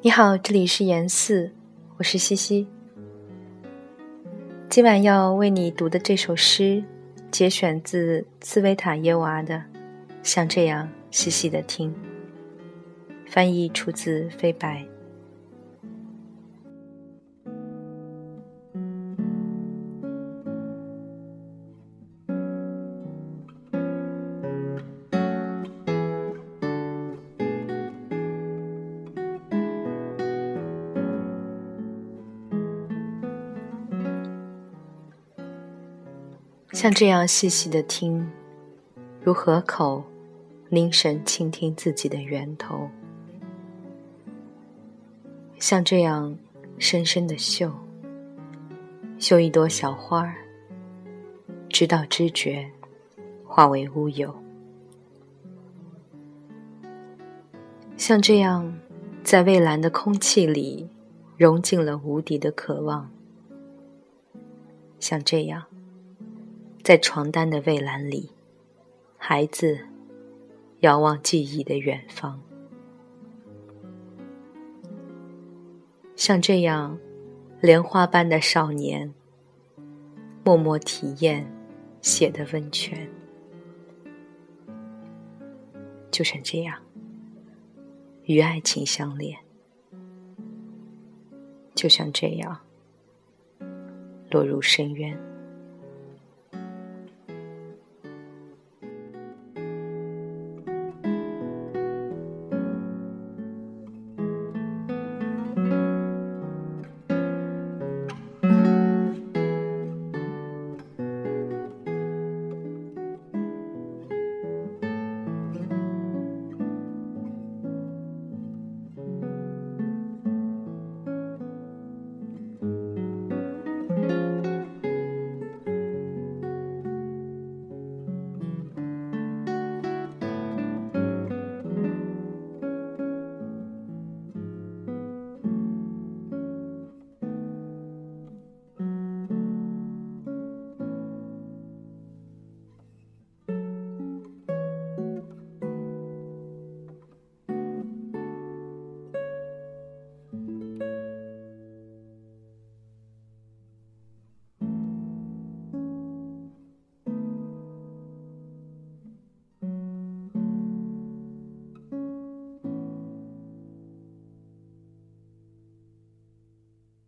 你好，这里是言四，我是西西。今晚要为你读的这首诗，节选自茨维塔耶娃的《像这样细细的听》，翻译出自飞白。像这样细细的听，如河口凝神倾听自己的源头；像这样深深的嗅，嗅一朵小花，直到知觉化为乌有；像这样在蔚蓝的空气里融进了无敌的渴望；像这样。在床单的蔚蓝里，孩子遥望记忆的远方，像这样莲花般的少年，默默体验血的温泉，就像这样与爱情相恋，就像这样落入深渊。